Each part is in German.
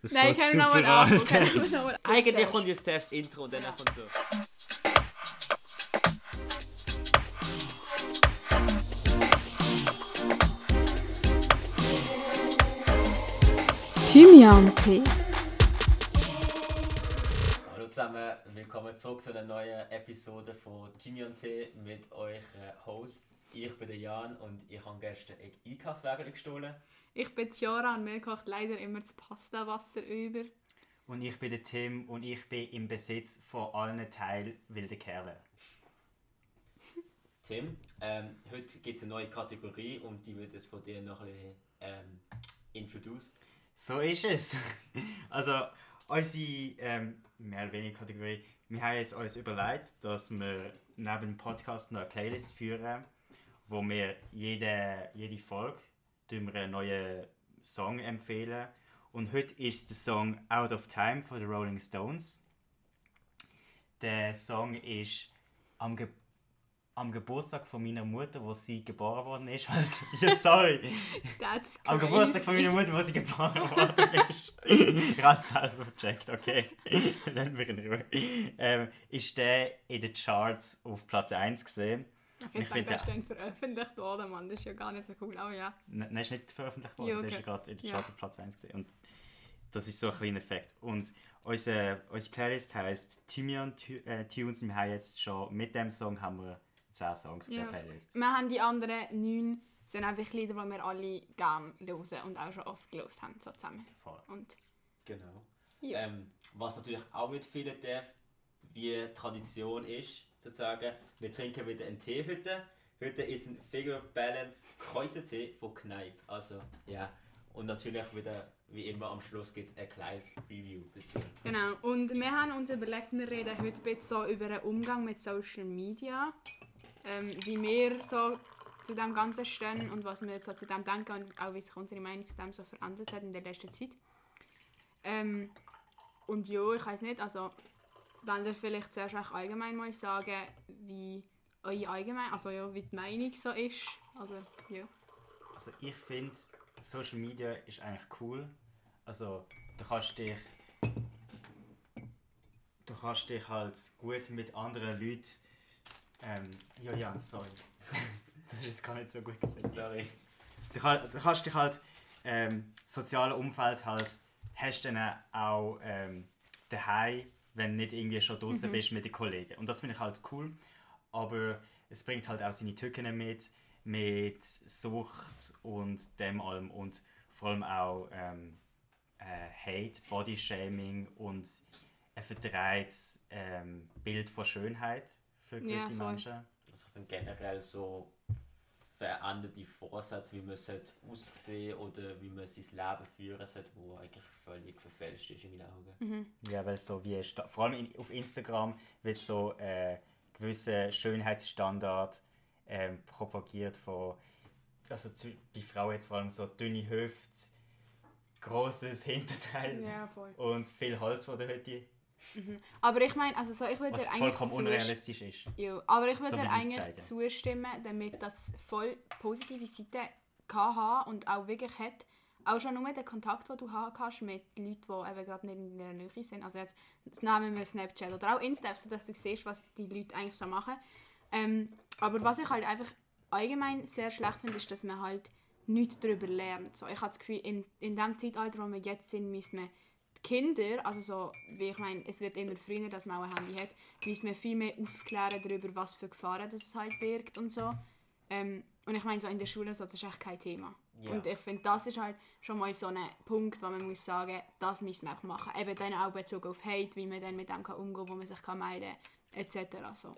Das Nein, können wir nochmal wir nochmal an. Eigentlich kommt jetzt zuerst das Intro und dann kommt so. Thymian-Tee. Hallo zusammen, willkommen zurück zu einer neuen Episode von Thymian Tee mit euch Hosts. Ich bin der Jan und ich habe gestern ein Einkaufswagen gestohlen. Ich bin Ciara und mir kocht leider immer das Pastawasser über. Und ich bin der Tim und ich bin im Besitz von allen Teilen wilde Kerle. Tim, ähm, heute gibt es eine neue Kategorie und die wird es von dir noch ein bisschen ähm, introduced. So ist es. Also, unsere ähm, mehr oder weniger Kategorie. Wir haben jetzt uns überlegt, dass wir neben dem Podcast noch eine Playlist führen, wo wir jede, jede Folge wir einen neuen Song empfehlen. Und heute ist der Song Out of Time von den Rolling Stones. Der Song ist am, Ge am Geburtstag von meiner Mutter, wo sie geboren worden ist. Also, ja, sorry. That's Am crazy. Geburtstag von meiner Mutter, wo sie geboren worden ist. ich habe es selber gecheckt, okay. Lassen wir in Ruhe. Ähm, ist der in den Charts auf Platz 1 gesehen. Okay, ich Ich denke, finde- das ist dann veröffentlicht worden, Mann. Das ist ja gar nicht so cool. Oh ja. Nein, ist nicht veröffentlicht worden, Ja, der okay. ist ja gerade in den Ja. Charts auf Platz 1 gesehen. Und das ist so ein kleiner Effekt. Und unsere, unsere Playlist heisst Thymian äh, Tunes. Wir haben jetzt schon mit dem Song haben wir 10 Songs auf Ja. der Playlist. Wir haben die anderen neun, sind einfach Lieder, die wir alle gerne hören und auch schon oft gelesen haben, so zusammen. Voll. Und Genau. ja. Ähm, was natürlich auch mitfehlen darf, wie Tradition ist, sozusagen, wir trinken wieder einen Tee heute. Heute ist ein Figure Balance Kräutertee von Kneipp. Also, ja. Und natürlich wieder, wie immer, am Schluss gibt es ein kleines Review dazu. Genau. Und wir haben uns überlegt, wir reden heute ein so über den Umgang mit Social Media. Ähm, wie wir so zu dem Ganzen stehen und was wir so zu dem denken und auch wie sich unsere Meinung zu dem so verändert hat in der letzten Zeit. Ähm, und ja, ich weiß nicht, also wenn ihr vielleicht zuerst auch allgemein mal sagen, wie eure allgemein, also ja, wie die Meinung so ist. Also ja. Also ich finde, Social Media ist eigentlich cool. Also du kannst dich du kannst dich halt gut mit anderen Leuten ähm, ja ja sorry das ist jetzt gar nicht so gut gesagt Sorry. du, kann, du kannst dich halt ähm, soziale Umfeld halt hast dann auch ähm, daheim wenn du nicht irgendwie schon draußen bist mit den Kollegen und das finde ich halt cool aber es bringt halt auch seine Tücken mit mit Sucht und dem allem und vor allem auch ähm, äh, Hate, Bodyshaming und ein verdrehtes ähm, Bild von Schönheit für Ja, gewisse voll. Menschen. Also ich finde generell so veränderte Vorsätze, wie man sollte aussehen oder wie man sein Leben führen sollte, wo eigentlich völlig verfälscht ist in meinen Augen. Ja, weil so wie vor allem in, auf Instagram wird so äh, gewisse Schönheitsstandard ähm, propagiert von also zu, bei Frauen jetzt vor allem so dünne Hüfte, großes Hinterteil Ja, voll. und viel Holz vor der Hütte, Aber ich meine, also so, ich würde dir eigentlich vollkommen zustimmen- unrealistisch ist. Ja, aber ich würde So dir eigentlich zeigen. zustimmen, damit das voll positive Seite kann haben und auch wirklich hat. Auch schon nur den Kontakt, den du haben kannst mit Leuten, die eben gerade nicht in deiner Nähe sind. Also jetzt jetzt nehmen wir Snapchat oder auch Insta, sodass du siehst, was die Leute eigentlich so machen. Ähm, aber was ich halt einfach allgemein sehr schlecht finde, ist, dass man halt nichts darüber lernt. So, ich habe das Gefühl, in, in dem Zeitalter, wo wir jetzt sind, müssen wir die Kinder, also so, wie ich meine, es wird immer früher, dass man auch ein Handy hat, müssen wir viel mehr aufklären darüber, was für Gefahren das es halt birgt und so. Ähm, und ich meine, so in der Schule, so, das ist echt kein Thema. Ja. Und ich finde, das ist halt schon mal so ein Punkt, wo man muss sagen, das müssen wir auch machen. Eben dann auch bezogen auf Hate, wie man dann mit dem kann umgehen kann, wo man sich kann melden kann, etc. So.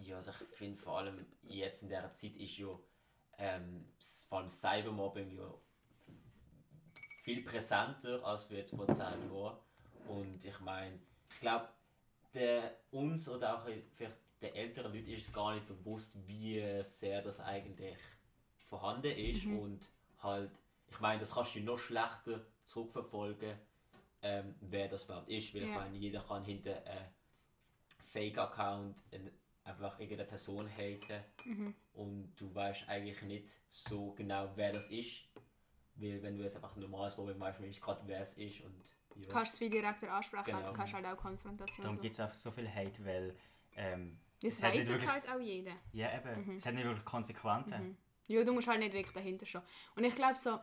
Ja, also ich finde vor allem jetzt in dieser Zeit ist ja ähm, vor allem Cybermobbing ja viel präsenter als wir jetzt vor 10 Jahren. Und ich meine, ich glaube, uns oder auch vielleicht den älteren Leuten ist es gar nicht bewusst, wie sehr das eigentlich vorhanden ist und halt, ich meine, das kannst du noch schlechter zurückverfolgen, ähm, wer das überhaupt ist, weil ich Ja. meine, jeder kann hinter äh, Fake-Account ein- einfach irgendeine Person haten und du weißt eigentlich nicht so genau, wer das ist. Weil wenn du jetzt einfach ein normales Problem weißt, du gerade, wer es ist und Ja. Du kannst es viel direkter ansprechen, Genau. du kannst halt auch Konfrontation. Darum so. gibt es einfach so viel Hate, weil ähm, Das es weiß es wirklich- halt auch jeder. ja, eben, es hat nicht wirklich Konsequenzen. Ja, du musst halt nicht wirklich dahinter stehen. Und ich glaube so,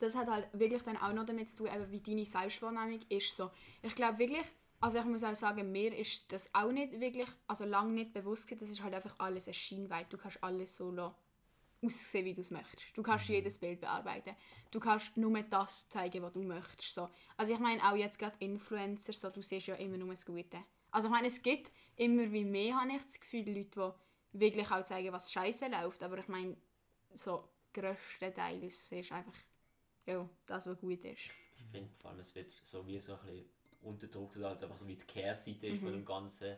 das hat halt wirklich dann auch noch damit zu tun, eben wie deine Selbstwahrnehmung ist so. Ich glaube wirklich, also ich muss auch sagen, mir ist das auch nicht wirklich, also lange nicht bewusst gewesen, das ist halt einfach alles eine Scheinwelt. Du kannst alles so lassen, aussehen, wie du es möchtest. Du kannst jedes Bild bearbeiten. Du kannst nur das zeigen, was du möchtest. So. Also ich meine auch jetzt gerade Influencer, so, du siehst ja immer nur das Gute. Also ich meine, es gibt immer wie mehr, habe ich das Gefühl, Leute, die wirklich auch zeigen, was scheiße läuft. Aber ich meine, so größtenteils siehst du einfach ja, das, was gut ist. Ich finde vor allem, es wird so wie so ein bisschen unterdrückt halt einfach so wie die Kehrseite ist von dem Ganzen.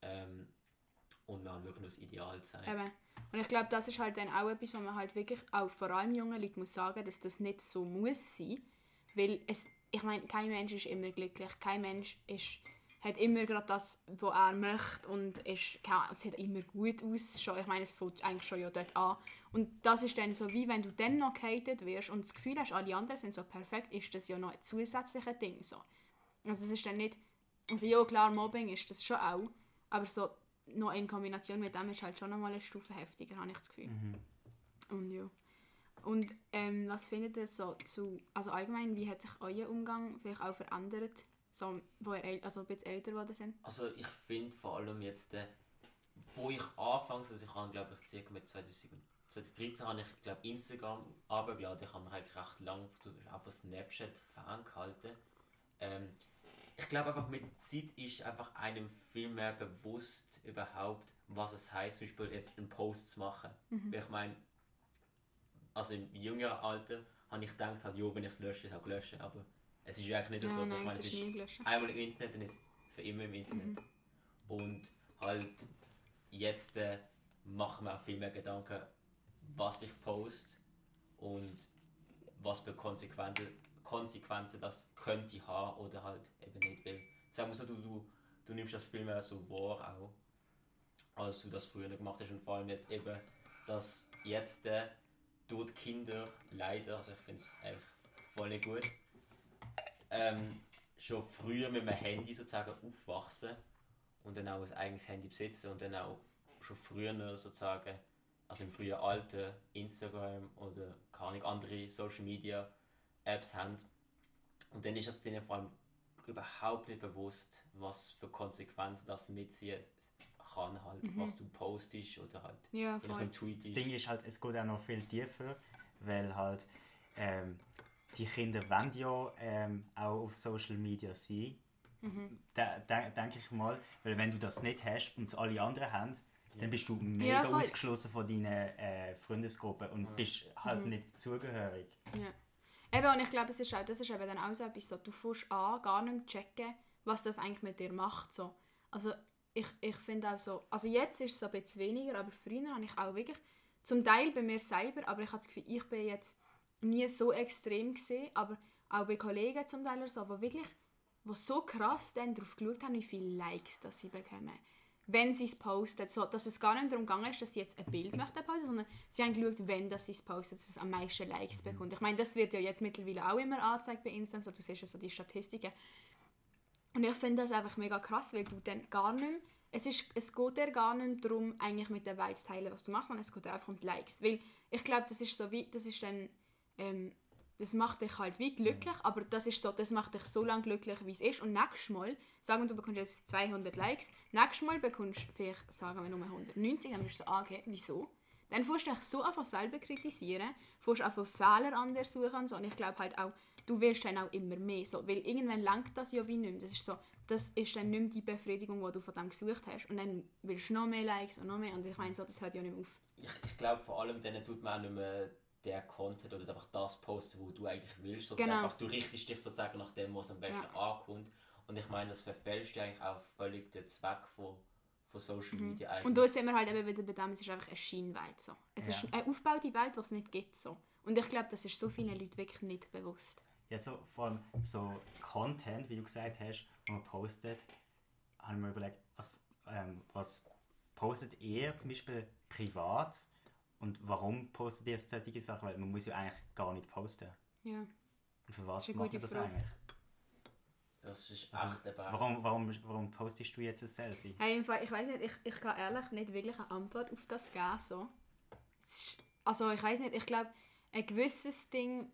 Ähm, und man wirklich nur das Ideal zeigen. Eben. Und ich glaube, das ist halt dann auch etwas, was man halt wirklich auch vor allem jungen Leuten muss sagen, dass das nicht so muss sein. Weil es, ich meine, kein Mensch ist immer glücklich. Kein Mensch ist, hat immer gerade das, was er möchte und ist, sieht immer gut aus. Ich meine, es fängt eigentlich schon ja dort an. Und das ist dann so, wie wenn du dann noch gehatet wirst und das Gefühl hast, alle anderen sind so perfekt, ist das ja noch ein zusätzliches Ding. So. Also es ist dann nicht, also ja klar, Mobbing ist das schon auch, aber so noch in Kombination mit dem ist halt schon nochmal eine Stufe heftiger, habe ich das Gefühl. Und ja. Und ähm, was findet ihr so zu, also allgemein, wie hat sich euer Umgang vielleicht auch verändert, so, wo ihr also ein bisschen älter geworden sind? Also ich finde vor allem jetzt, äh, wo ich anfangs, also ich habe glaube ich circa mit 2000, 2013 habe ich glaube Instagram runtergeladen, ich habe mich eigentlich recht lange auf von Snapchat ferngehalten. Ähm, ich glaube einfach mit der Zeit ist einfach einem viel mehr bewusst überhaupt, was es heißt, zum Beispiel jetzt einen Post zu machen. Weil ich meine, also im jüngeren Alter habe ich gedacht, halt, jo, wenn ich es lösche, ist es auch gelöscht, aber es ist ja eigentlich nicht Ja, so. nein, ich meine, es ist einmal im Internet, dann ist es für immer im Internet. Und halt jetzt äh, machen wir auch viel mehr Gedanken, was ich post und was für Konsequenzen, Konsequenzen das könnte haben oder halt eben nicht. Weil, sagen wir so, du, du, du nimmst das viel mehr so wahr auch, als du das früher gemacht hast und vor allem jetzt eben, dass jetzt äh, dort Kinder leider, also ich finde es eigentlich voll nicht gut, ähm, schon früher mit dem Handy sozusagen aufwachsen und dann auch ein eigenes Handy besitzen und dann auch schon früher sozusagen, also im frühen Alter, Instagram oder keine andere Social Media Apps haben. Und dann ist es denen vor allem überhaupt nicht bewusst, was für Konsequenzen das mitziehen kann, halt, was du postest oder halt, Ja, wenn es voll. ein Tweet Das. Ding ist halt, es geht auch noch viel tiefer, weil halt ähm, die Kinder wollen ja ähm, auch auf Social Media sein. Mhm. Da, da, denke ich mal, weil wenn du das nicht hast und es alle anderen haben, dann bist du mega Ja, ausgeschlossen von deiner äh, Freundesgruppe und bist halt Mhm. nicht zugehörig. Eben, und ich glaube, es ist auch, das ist eben dann auch so etwas, so, du fängst an, gar nicht checken, was das eigentlich mit dir macht. So. Also ich, ich finde auch so, also jetzt ist es ein bisschen weniger, aber früher habe ich auch wirklich, zum Teil bei mir selber, aber ich habe das Gefühl, ich bin jetzt nie so extrem gesehen, aber auch bei Kollegen zum Teil oder so, die wirklich, die so krass dann darauf geschaut haben, wie viele Likes das sie bekommen. Wenn sie es posten, so, dass es gar nicht darum gegangen ist, dass sie jetzt ein Bild möchten posten, sondern sie haben geschaut, wenn das sie es postet, dass es am meisten Likes bekommt. Ich meine, das wird ja jetzt mittlerweile auch immer angezeigt bei Insta, so, du siehst ja so die Statistiken. Und ich finde das einfach mega krass, weil du dann gar nicht mehr, es, ist, es geht dir gar nicht darum, eigentlich mit der Welt zu teilen, was du machst, sondern es geht dir einfach um die Likes. Weil ich glaube, das ist so wie, das ist dann, ähm, das macht dich halt wie glücklich, aber das ist so, das macht dich so lange glücklich, wie es ist. Und nächstes Mal, sagen wir, du bekommst jetzt 200 Likes, nächstes Mal bekommst du vielleicht, sagen wir, nur 190, dann bist du so, ah, okay, wieso? Dann fährst du dich so einfach selber kritisieren, fährst einfach Fehler an dir suchen und so. Und ich glaube halt auch, du wirst dann auch immer mehr so, weil irgendwann langt das ja wie nicht mehr. Das ist so, das ist dann nicht mehr die Befriedigung, die du von dem gesucht hast. Und dann willst du noch mehr Likes und noch mehr. Und ich meine, so, das hört ja nicht mehr auf. ich, ich glaube vor allem denen tut man auch nicht mehr der Content oder einfach das posten, wo du eigentlich willst. Sondern Genau. einfach, du richtest dich sozusagen nach dem, was am besten ankommt. Und ich meine, das verfälscht ja eigentlich auch völlig den Zweck von, von Social Media eigentlich. Mhm. Und da sind wir halt eben wieder bei dem, es ist einfach eine Scheinwelt. So. Es Ja. ist eine aufgebaute Welt, die es nicht gibt. So. Und ich glaube, das ist so vielen Leuten wirklich nicht bewusst. Ja, so, vor allem so Content, wie du gesagt hast, wo man postet, habe ich mir überlegt, was, ähm, was postet ihr zum Beispiel privat und warum postet ihr jetzt solche Sachen? Weil man muss ja eigentlich gar nicht posten. Ja. Und für was Das macht man das Frage. eigentlich? es ist Also, echt eben... warum, warum, warum postest du jetzt ein Selfie? Hey, im Fall, ich weiß nicht, ich, ich kann ehrlich nicht wirklich eine Antwort auf das geben. So. Ist, also ich weiß nicht, ich glaube, ein gewisses Ding,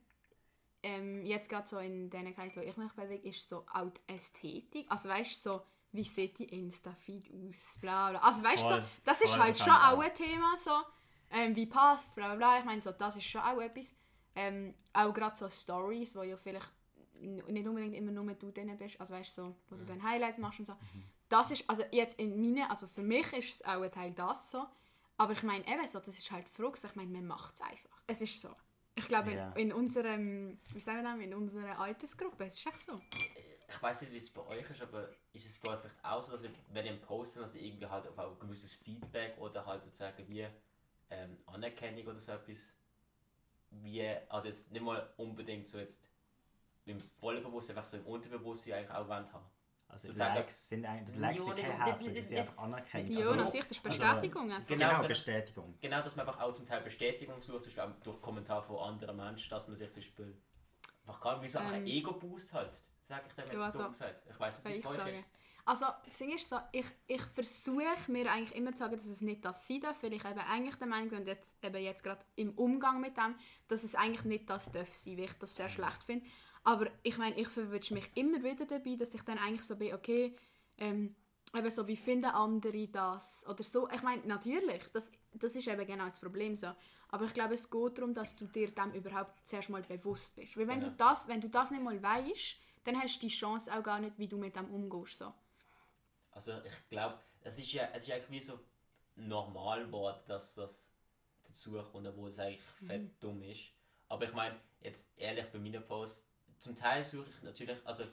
ähm, jetzt gerade so in den Kreisen, wo ich mich bewege, ist so auch die Ästhetik. Also weißt du, so, wie sieht die Insta-Feed aus, bla bla. Also weißt du, so, das ist voll, halt das schon auch. ein Thema, so, ähm, wie passt, bla bla bla. Ich meine, so, das ist schon auch etwas. Ähm, auch gerade so Stories, wo ja vielleicht nicht unbedingt immer nur du drin bist, also weißt du, so, wo du dann Highlights machst und so. Das ist, also jetzt in meinen, also für mich ist es auch ein Teil das so, aber ich meine eben so, das ist halt Frage, ich meine, man macht es einfach. Es ist so. Ich glaube, Ja. in unserem, wie sagen wir das, in unserer Altersgruppe, es ist echt so. Ich weiß nicht, wie es bei euch ist, aber ist es bei euch vielleicht auch so, dass ihr, wenn ihr postet, dass ihr irgendwie halt auf ein gewisses Feedback oder halt sozusagen wie ähm, Anerkennung oder so etwas, wie, also jetzt nicht mal unbedingt so jetzt im vollen Bewusstsein, einfach so im Unterbewusstsein eigentlich auch wollen haben. Also Sozusagen- Likes sind eigentlich, das Likes Ja, sind nicht- kein nicht- Herz, nicht- das sind nicht- einfach anerkannt. Ja, Also, natürlich, das ist also- Bestätigung einfach. Genau, Genau. Bestätigung. Genau, dass man einfach auch zum Teil Bestätigung sucht, zum Beispiel auch durch Kommentare von anderen Menschen, dass man sich zum Beispiel einfach gar wie so einfach ein Ähm. Ego-Boost halt, sage ich dem jetzt Ja, also, dumm gesagt. Ich weiß nicht, wie ich es bei euch sagen. ist. Also, das Ding ist so, ich, ich versuche mir eigentlich immer zu sagen, dass es nicht das sein darf, weil ich eben eigentlich der Meinung bin, und jetzt, eben jetzt gerade im Umgang mit dem, dass es eigentlich nicht das darf sein, weil ich das sehr schlecht finde. Aber ich meine, ich verwünsche mich immer wieder dabei, dass ich dann eigentlich so bin, okay, ähm, eben so, wie finden andere das? Oder so. Ich meine, natürlich, das, das ist eben genau das Problem so. Aber ich glaube, es geht darum, dass du dir dem überhaupt zuerst mal bewusst bist. Weil wenn, Genau. du, das, wenn du das nicht mal weißt, dann hast du die Chance auch gar nicht, wie du mit dem umgehst. So. Also ich glaube, es ist ja es ist eigentlich wie so normal geworden, dass das dazu kommt, obwohl es eigentlich Mhm. fett dumm ist. Aber ich meine, jetzt ehrlich bei meinen Posts, zum Teil suche ich natürlich, also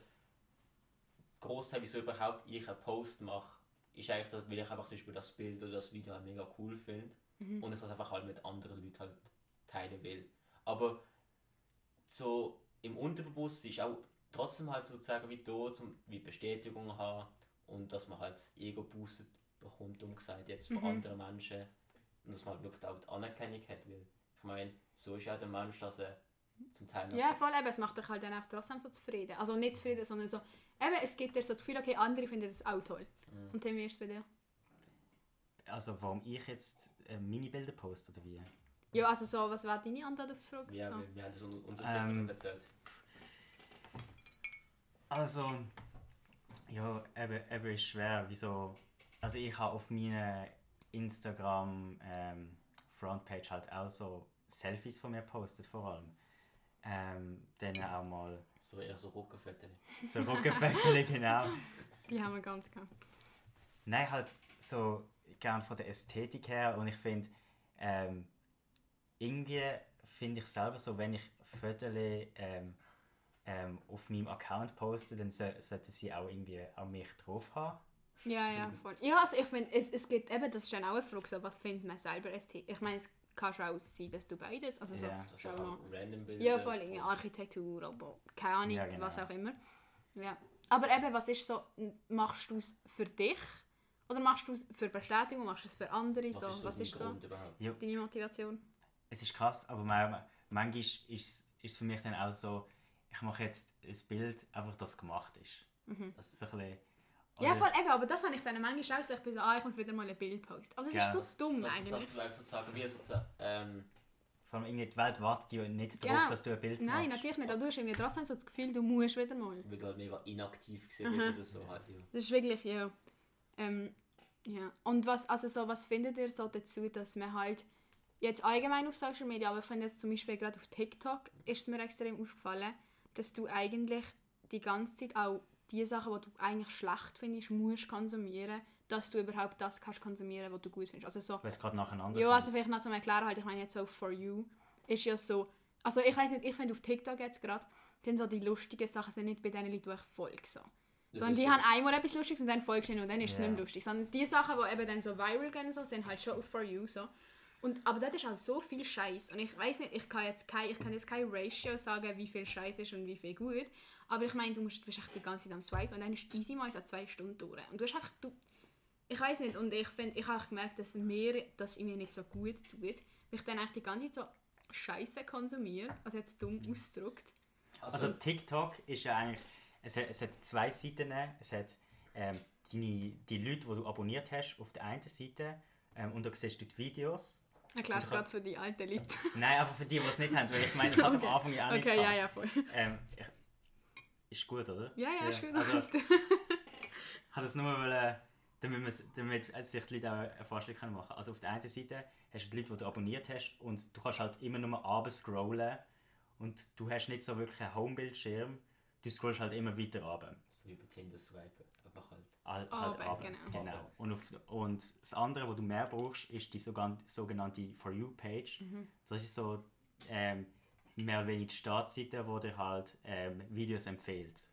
Großteil, wieso überhaupt ich einen Post mache, ist eigentlich, dass- weil ich einfach zum Beispiel das Bild oder das Video halt mega cool finde Mhm. und ich das einfach halt mit anderen Leuten halt teilen will. Aber so im Unterbewusstsein ist auch trotzdem halt sozusagen wie da, zum, wie Bestätigung haben und dass man halt das Ego boostet bekommt, umgesagt jetzt von Mhm. anderen Menschen und dass man halt wirklich auch die Anerkennung hat, weil ich meine, so ist ja der Mensch, dass er zum Teil noch Ja, voll eben, es macht dich halt dann auch trotzdem so zufrieden. Also nicht zufrieden, sondern so, eben, es gibt dir so das Gefühl, okay, andere finden das auch toll. Mhm. Und dann wirst du bei dir. Also warum ich jetzt äh, Mini-Bilder poste oder wie? Ja, also so, was war deine Antwort auf die Frage? Ja, so? wir, wir haben das un- unser ähm, erzählt. Also, ja, eben, eben ist schwer. Wieso? Also ich habe auf meiner Instagram ähm, Frontpage halt auch so Selfies von mir postet vor allem. Ähm, dann auch mal So eher so Rückenfotos. so Rückenfotos, genau. Die haben wir ganz gern. Nein, halt so gern von der Ästhetik her und ich finde, ähm, irgendwie finde ich selber so, wenn ich Fotos ähm, ähm, auf meinem Account poste, dann so, sollten sie auch irgendwie an mich drauf haben. Ja, ja, voll. Ja, also ich finde, es, es gibt eben, das ist dann auch eine Frage, so, was findet man selber ästhetisch? Ich meine, es kann schon auch sein, dass du beides, also so, Ja, ist mal. random Bilder. Ja, vor allem Architektur oder keine Ahnung, Ja, genau. was auch immer. Ja. Aber eben, was ist so, machst du es für dich? Oder machst du es für Bestätigung, machst du es für andere? Was so, ist so was ist so deine Motivation? Es ist krass, aber man, manchmal ist es für mich dann auch so, ich mache jetzt ein Bild, einfach das gemacht ist. Das ist so ein bisschen, Mhm. Ja, voll eben, aber das habe ich dann manchmal auch so, ich bin so, ah, ich muss wieder mal ein Bild posten. Also es Ja, ist so dumm Das ist eigentlich. das, was sozusagen wie sozusagen, ähm, Vor allem irgendwie die Welt wartet ja nicht darauf, Genau. dass du ein Bild Nein, machst. natürlich nicht, aber du hast irgendwie trotzdem so das Gefühl, du musst wieder mal. weil du halt mega inaktiv Mhm. gewesen bist oder so halt, ja. Das ist wirklich, ja. Ähm, ja. Und was, also so, was findet ihr so dazu, dass man halt jetzt allgemein auf Social Media, aber ich finde jetzt zum Beispiel gerade auf TikTok ist es mir extrem aufgefallen, dass du eigentlich die ganze Zeit auch die Sachen, die du eigentlich schlecht findest, musst konsumieren, dass du überhaupt das kannst konsumieren, was du gut findest. Also so, Weil es gerade nacheinander ja, also vielleicht noch zum Erklären, halt, ich meine jetzt so For You ist ja so, also ich weiß nicht, ich finde auf TikTok jetzt gerade, dann so die lustigen Sachen sind nicht bei denen Leuten, die ich folge. So. Das Sondern die so- haben einmal etwas Lustiges und dann folgst du ihnen und dann ist es nicht mehr lustig. Sondern die Sachen, die eben dann so viral gehen, so, sind halt schon auf For You. So. Und, aber dort ist auch so viel Scheiß. Und ich weiß nicht, ich kann jetzt kein, ich kann jetzt kein Ratio sagen, wie viel Scheiß ist und wie viel gut. Aber ich meine, du musst, du bist echt die ganze Zeit am Swipe und dann ist easy mal so zwei Stunden durch. Und du hast einfach, du, ich weiß nicht, und ich finde, ich habe auch gemerkt, dass mir das mir nicht so gut tut, weil ich dann echt die ganze Zeit so Scheiße konsumiere, also jetzt dumm ausgedrückt. Also TikTok ist ja eigentlich es hat, es hat zwei Seiten. Es hat ähm, deine, die Leute, die du abonniert hast, auf der einen Seite. Ähm, und da siehst du die Videos. Erklärst Und gerade für die alten Leute. Nein, einfach für die, die es nicht haben. Weil ich meine, ich habe es Okay. am Anfang ja auch nicht Okay, ja, ja, voll. Ähm, ich, ist gut, oder? Ja, ja, ist gut. Also, ich habe das nur wollen, damit, damit sich die Leute auch einen Vorschlag machen können. Also auf der einen Seite hast du die Leute, die du abonniert hast und du kannst halt immer nur runter scrollen und du hast nicht so wirklich einen Homebildschirm. Du scrollst halt immer weiter runter. So bei Tinder swipen. Halt. Aber, runter. genau. genau. Und, auf, und das andere, was du mehr brauchst, ist die sogenannte For You-Page. Mhm. Das ist so ähm, mehr oder weniger die Startseite, wo dir halt ähm, Videos empfiehlt.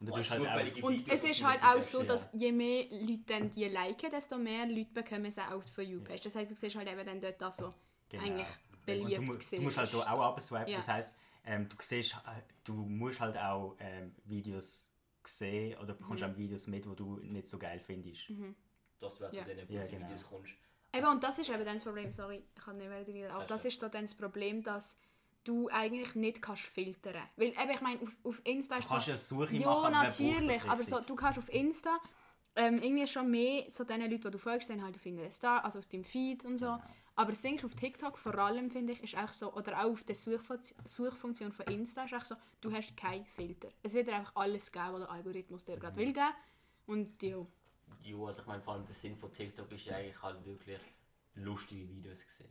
Und du Oh, tust halt auch, Und Videos es ist halt auch so, dass je mehr Leute dann die liken, desto mehr Leute bekommen sie auch für You-Page. Das heisst, du siehst halt eben dann dort auch so Genau. eigentlich Und beliebt du, du musst halt so. auch abswipen. Ja. Das heisst, ähm, du, siehst, äh, du musst halt auch ähm, Videos sehen oder bekommst Mhm. auch Videos mit, die du nicht so geil findest. Dass du auch Ja. zu diesen Ja, guten genau. Videos kommst. Eben, und das ist eben dann das Problem, sorry, ich kann nicht mehr reden, aber das ist so dann das Problem, dass du eigentlich nicht kannst filtern. Weil eben, ich meine, auf, auf Insta Du ist kannst so... ja eine Suche Ja, machen, natürlich, aber so, du kannst auf Insta ähm, irgendwie schon mehr so den Leuten, die du folgst, sind halt auf irgendeinem Star, also auf deinem Feed und so. Genau. Aber das Ding ist, auf TikTok vor allem, finde ich, ist auch so, oder auch auf der Suchfun- Suchfunktion von Insta, ist auch so, du hast keinen Filter. Es wird dir einfach alles geben, was der Algorithmus dir Mhm. gerade will geben. Und ja, Ja, also ich meine, vor allem der Sinn von TikTok ist ja eigentlich halt wirklich lustige Videos gesehen.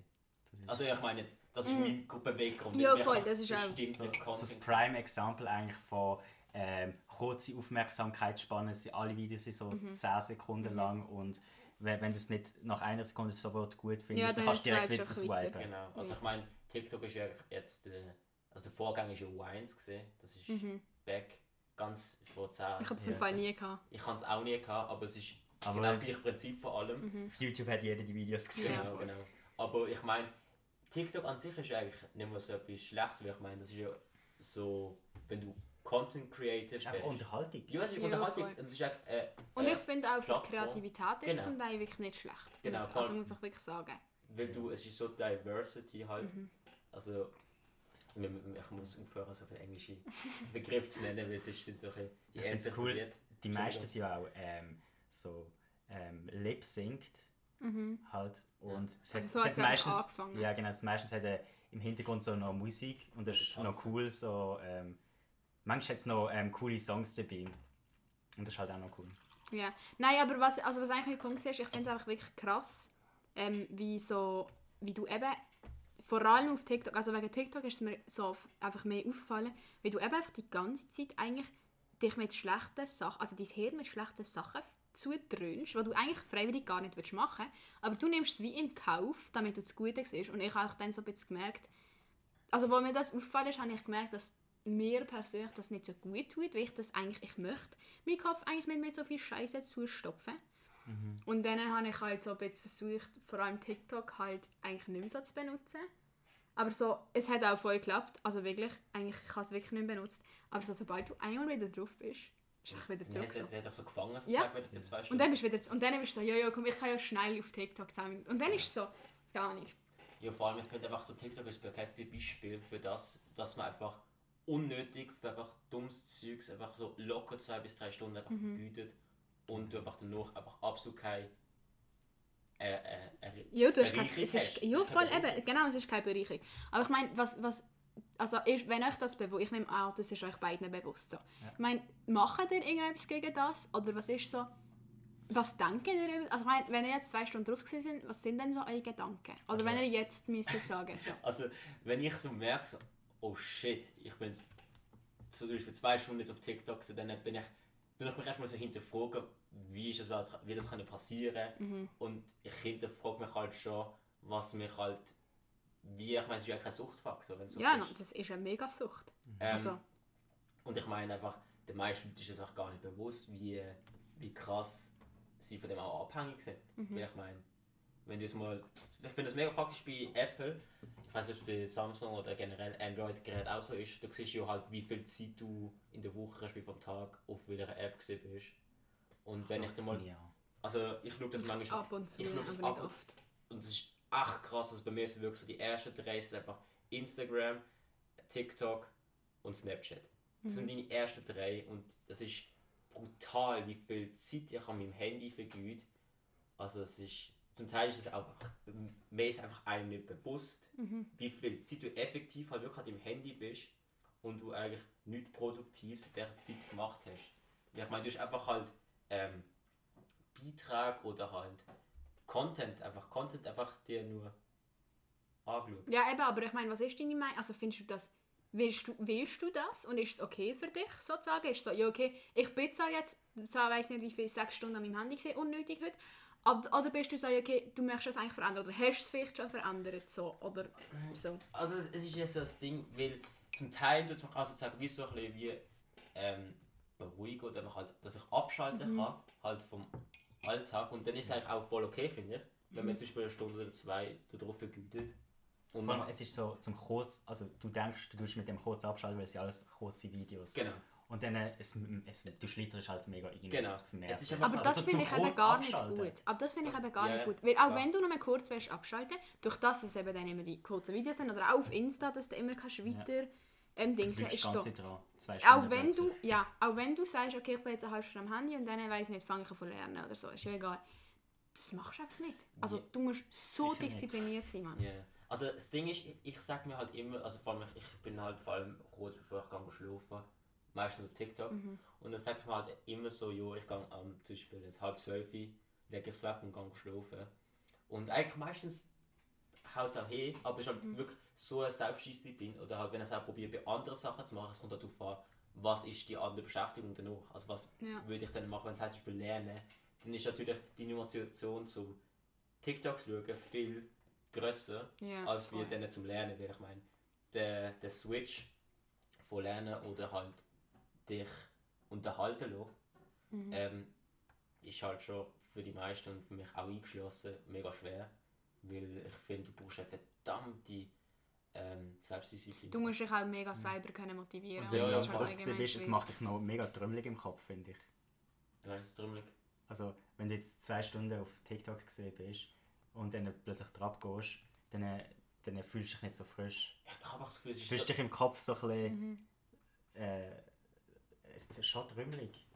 Also ich meine jetzt, das ist mein Beweggrund. Mhm. Ja, voll, das ist auch- so, so das Content. Prime-Example eigentlich von ähm, kurze Aufmerksamkeitsspannen. Sie- Alle Videos sind so Mhm. 10 Sekunden lang und wenn, wenn du es nicht nach einer Sekunde sofort gut findest, Ja, dann dann kannst du direkt wieder weiter. swipen. Genau. Also ich meine, TikTok ist ja eigentlich jetzt der, also der Vorgang ist ja Wines gesehen. Das ist back ganz vor 10 Mhm. ich hatte es im Fall so. nie gehabt. Ich habe es auch nie gehabt, aber es ist Aber- genau das gleiche Prinzip vor allem. Auf YouTube hat jeder die Videos gesehen. Ja, Genau, genau. Aber ich meine, TikTok an sich ist ja eigentlich nicht mehr so etwas Schlechtes, weil ich meine, das ist ja so, wenn du Content Das creative ist einfach Unterhaltung. Ja, es ist Ja, Unterhaltung. voll. und es ist eigentlich, äh, Und äh, ich finde auch, für die Plattform. Kreativität ist Genau. es zum Teil wirklich nicht schlecht. Genau, Muss- also muss ich wirklich sagen. Weil du, es ist so Diversity halt. Mhm. Also, ich muss aufhören, so viele englische Begriffe zu nennen, weil sonst sind doch die Enten cool. Die meisten sind ja auch ähm, so ähm, lip-synced halt und es hat, Also so es hat ja meistens angefangen. ja genau es meistens hat äh, im Hintergrund so noch Musik und das ist noch cool so ähm, manchmal hat es noch ähm, coole Songs dabei und das ist halt auch noch cool Ja. Nein, aber was, also was eigentlich mein Punkt ist, ich finde es einfach wirklich krass, ähm, wie, so, wie du eben, vor allem auf TikTok, also wegen TikTok ist es mir so einfach mehr aufgefallen, wie du eben einfach die ganze Zeit eigentlich dich mit schlechten Sachen, also dein Hirn mit schlechten Sachen zudröhnst, was du eigentlich freiwillig gar nicht willst machen aber du nimmst es wie in Kauf, damit du das Gute siehst. Und ich habe dann so ein bisschen gemerkt, also wo mir das auffällt habe ich gemerkt, dass mir persönlich das nicht so gut tut, weil ich das eigentlich, ich möchte meinen Kopf eigentlich nicht mit so viel Scheiße zustopfen. Und dann habe ich halt so bisschen versucht, vor allem TikTok halt eigentlich nicht mehr so zu benutzen. Aber so, es hat auch voll geklappt, also wirklich, eigentlich, ich habe es wirklich nicht mehr benutzt. Aber so, sobald du einmal wieder drauf bist, ist es wieder Der, zurück der, so. der hat so gefangen, sozusagen, Ja. wieder für zwei Und Stunden. dann bist du wieder, und dann bist du so, ja, ja, komm, ich kann ja schnell auf TikTok zusammen. Und dann ist es so, gar nicht. Ja, vor allem, ich finde einfach so, TikTok ist das perfekte Beispiel für das, dass man einfach unnötig für einfach dummes Zeugs einfach so locker zwei bis drei Stunden einfach Mhm. vergütet und du einfach danach einfach absolut kein äh, äh, äh, Ja, du hast kein, Bereicherung es ist, hast. ja, Es ist voll keine eben, genau, es ist keine Bereicherung. Aber ich meine, was, was, also ist, wenn euch das bewusst, ich nehme an, das ist euch beiden bewusst so. Ich meine, macht ihr irgendetwas gegen das? Oder was ist so, was denkt ihr über, also ich meine, wenn ihr jetzt zwei Stunden drauf gewesen sind, was sind denn so eure Gedanken? Oder Also- wenn ihr jetzt müsstet sagen, so. Also, wenn ich so merke, so, oh shit, ich bin jetzt zum Beispiel zwei Stunden jetzt auf TikTok, gewesen, dann bin ich, dann ich mich erstmal so hinterfragen, wie, ist das, überhaupt- wie das kann passieren Mhm. Und ich hinterfrage mich halt schon, was mich halt, wie, ich meine, es ist ja kein Suchtfaktor, wenn so Ja, siehst. das ist eine mega Sucht. Ähm, Also, Und ich meine einfach, den meisten Leuten ist es auch gar nicht bewusst, wie, wie krass sie von dem auch abhängig sind. Mhm. Weil ich meine, wenn du es mal. Ich finde das mega praktisch bei Apple. Ich weiß nicht, ob es bei Samsung oder generell Android-Gerät auch so ist. Du siehst ja halt, wie viel Zeit du in der Woche, respektive vom Tag, auf welcher App gewesen bist. Und wenn ich dann mal. Also, ich schaue das manchmal. ab und zu, ich schaue das ab- oft. Und es ist echt krass, dass bei mir ist wirklich so die ersten drei sind einfach Instagram, TikTok und Snapchat. Das sind deine ersten drei und das ist brutal, wie viel Zeit ich an meinem Handy vergeude. Also es ist, zum Teil ist es auch, mir ist einfach einem nicht bewusst, wie viel Zeit du effektiv halt wirklich deinem Handy bist und du eigentlich nichts Produktives in dieser Zeit gemacht hast. Ich meine, du hast einfach halt ähm, Beitrag oder halt Content, einfach Content einfach dir nur angeschaut. Ja, eben, aber ich meine, was ist deine Meinung? Also findest du das, willst du, willst du das und ist es okay für dich sozusagen? Ist so, ja okay, ich bin zwar jetzt, so, weiß nicht wie viel, sechs Stunden an meinem Handy gesehen, unnötig heute, oder bist du so, okay, du möchtest das eigentlich verändern oder hast du es vielleicht schon verändert so oder so? Also es, es ist ja so das Ding, weil zum Teil tut es mich auch sozusagen wie so ein bisschen wie ähm, beruhigen oder einfach halt, dass ich abschalten kann, halt vom Alltag und dann ist es eigentlich auch voll okay, finde ich, wenn man zum Beispiel eine Stunde oder zwei darauf vergütet. Und man, es ist so zum kurz, also du denkst, du tust mit dem kurz abschalten, weil es sind alles kurze Videos. Genau. Und dann, äh, es, es, du schlitterst halt mega irgendwie Genau. Es ist Aber Also das finde zum ich eben gar nicht gut. Aber das finde ich eben gar ja, nicht ja, gut. Weil auch wenn du nur mal kurz willst abschalten, durch das, dass es eben dann immer die kurzen Videos sind oder auch auf Insta, dass du immer kannst weiter ähm, du Dings bleibst ist so. dran. Auch wenn, du, ja, auch wenn du sagst, okay, ich bin jetzt eine halbe Stunde am Handy und dann, weiß nicht, fange ich an zu lernen oder so, ist ja egal. Das machst du einfach nicht. Also Ja, du musst so sicher nicht. diszipliniert sein, Mann. Ja. Also das Ding ist, ich, ich sag mir halt immer, also vor allem ich, ich bin halt vor allem kurz bevor ich gehe schlafen, meistens auf TikTok. Und dann sag ich mir halt immer so, jo, ich gehe am zum Beispiel jetzt halb zwölf, lege ich es weg und gehe schlafen. Und eigentlich meistens haut es auch hin, aber es ist halt wirklich so eine Selbstdisziplin. Oder halt, wenn ich es auch probiere, bei anderen Sachen zu machen, es kommt halt darauf an, was ist die andere Beschäftigung danach. Also was Ja. würde ich dann machen, wenn es heißt, zum Beispiel lernen, dann ist natürlich die Motivation zum TikToks schauen viel grösser Ja, als wir dann zum Lernen. Weil ich meine, der, der Switch von Lernen oder halt dich unterhalten lassen, Mhm. ähm, ist halt schon für die meisten und für mich auch eingeschlossen mega schwer. Weil ich finde, du brauchst eine verdammte ähm, Selbstdisziplin. Du musst dich auch mega selber können motivieren. Und wenn Ja, du ja, am halt bist, es schwierig. macht dich noch mega trümmelig im Kopf, finde ich. Du weißt es trümmelig. Also, wenn du jetzt zwei Stunden auf TikTok gesehen bist und dann plötzlich drauf gehst, dann, äh, dann fühlst du dich nicht so frisch. Ich habe einfach das Gefühl, es Du ist fühlst so, dich im Kopf so ein bisschen. Mhm. Äh, es ist schon trümmelig.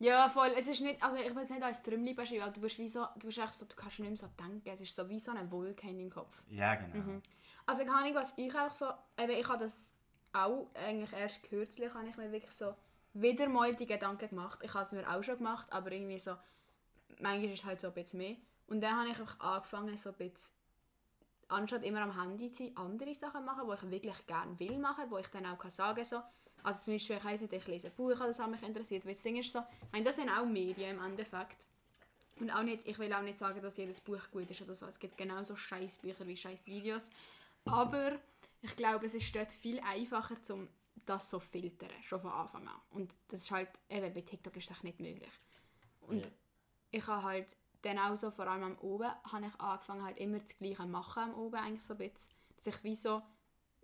Ja, voll. Es ist nicht, also ich will es nicht als Trümmli beschreiben, aber du bist wie so, du bist echt so, du kannst nicht mehr so denken. Es ist so wie so eine Wolke in deinem Kopf. Ja, genau. Also keine Ahnung, was ich auch so, eben, ich habe das auch eigentlich erst kürzlich, habe ich mir wirklich so wieder mal die Gedanken gemacht. Ich habe es mir auch schon gemacht, aber irgendwie so, manchmal ist es halt so ein bisschen mehr. Und dann habe ich einfach angefangen, so ein bisschen, anstatt immer am Handy zu sein, andere Sachen machen, die ich wirklich gerne will machen, wo ich dann auch kann sagen so, also zum Beispiel, ich weiss nicht, ich lese ein Buch, das hat mich interessiert, weil das Ding ist so, ich meine, das sind auch Medien im Endeffekt. Und auch nicht, ich will auch nicht sagen, dass jedes Buch gut ist oder so. Es gibt genauso scheiß Bücher wie scheiß Videos. Aber ich glaube, es ist dort viel einfacher, um das so zu filtern, schon von Anfang an. Und das ist halt, eben bei TikTok ist das nicht möglich. Und Ja. ich habe halt dann auch so, vor allem am Oben, habe ich angefangen halt immer das Gleiche zu machen am Oben eigentlich so ein bisschen. Dass ich wie so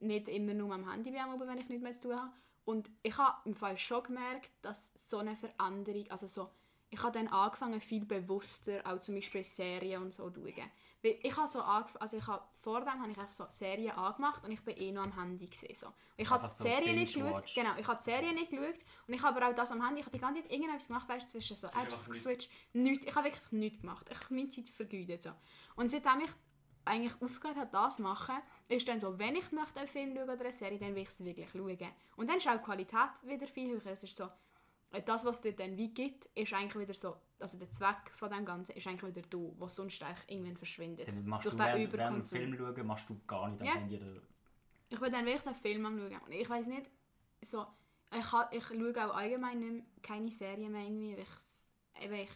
nicht immer nur am Handy bin am Oben, wenn ich nichts mehr zu tun habe. Und ich habe im Fall schon gemerkt, dass so eine Veränderung, also so, ich habe dann angefangen viel bewusster auch zum Beispiel Serien und so zu schauen. Weil ich habe so also ich habe, vor dem habe ich so Serien angemacht und ich bin eh noch am Handy gesehen. So. Ich habe so Serien nicht geschaut, genau, ich habe Serien nicht geschaut und ich habe aber auch das am Handy, ich habe die ganze Zeit irgendetwas gemacht, weißt du, zwischen so Apps geswitcht, nichts, ich habe wirklich nichts gemacht, ich habe meine Zeit vergeudet. So. Und seitdem ich eigentlich aufgehört habe, das zu machen, ist dann so, wenn ich möchte einen Film schauen oder eine Serie, dann will ich es wirklich schauen. Und dann ist auch die Qualität wieder viel höher. Es ist so, das, was dir dann wie gibt, ist eigentlich wieder so, also der Zweck von dem Ganzen ist eigentlich wieder da, wo sonst eigentlich irgendwann verschwindet. Dann machst Durch du den während, während. Film schauen, machst du gar nicht am Ja. Handy. Oder, Ich bin dann wirklich den Film am schauen. Und ich weiß nicht, so, ich, ich schaue auch allgemein nicht mehr, keine Serie mehr irgendwie, weil ich,